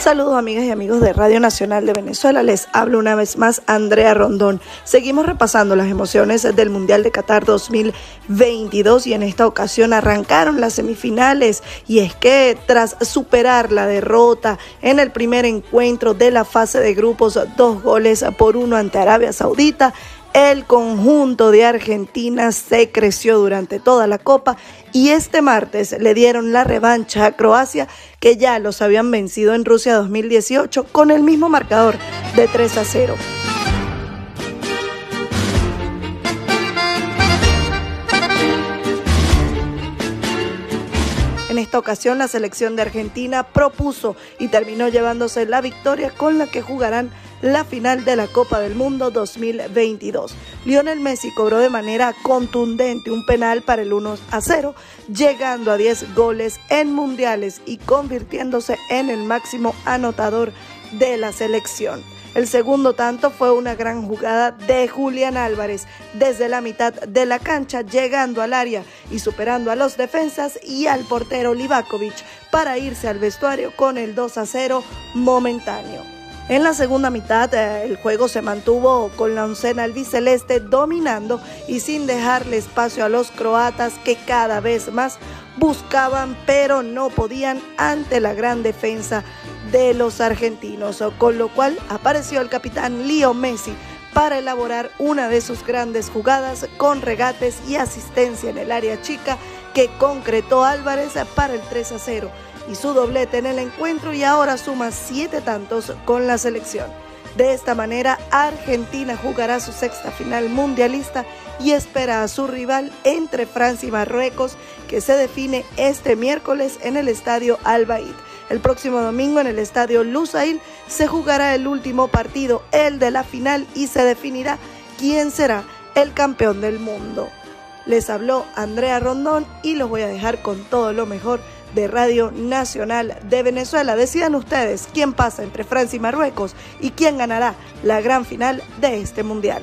Saludos amigas y amigos de Radio Nacional de Venezuela, les hablo una vez más Andrea Rondón. Seguimos repasando las emociones del Mundial de Qatar 2022 y en esta ocasión arrancaron las semifinales y es que tras superar la derrota en el primer encuentro de la fase de grupos, dos goles por uno ante Arabia Saudita, el conjunto de Argentina se creció durante toda la Copa y este martes le dieron la revancha a Croacia que ya los habían vencido en Rusia 2018 con el mismo marcador de 3 a 0. En esta ocasión la selección de Argentina propuso y terminó llevándose la victoria con la que jugarán la final de la Copa del Mundo 2022. Lionel Messi cobró de manera contundente un penal para el 1 a 0, llegando a 10 goles en mundiales y convirtiéndose en el máximo anotador de la selección. El segundo tanto fue una gran jugada de Julián Álvarez desde la mitad de la cancha, llegando al área y superando a los defensas y al portero Livakovic para irse al vestuario con el 2 a 0 momentáneo. En la segunda mitad eh, el juego se mantuvo con la oncena albiceleste dominando y sin dejarle espacio a los croatas que cada vez más buscaban pero no podían ante la gran defensa de los argentinos, con lo cual apareció el capitán Leo Messi para elaborar una de sus grandes jugadas con regates y asistencia en el área chica que concretó Álvarez para el 3 a 0 y su doblete en el encuentro y ahora suma siete tantos con la selección. De esta manera, Argentina jugará su sexta final mundialista y espera a su rival entre Francia y Marruecos, que se define este miércoles en el estadio Al El próximo domingo en el estadio Lusail se jugará el último partido, el de la final, y se definirá quién será el campeón del mundo. Les habló Andrea Rondón y los voy a dejar con todo lo mejor de Radio Nacional de Venezuela. Decidan ustedes quién pasa entre Francia y Marruecos y quién ganará la gran final de este mundial.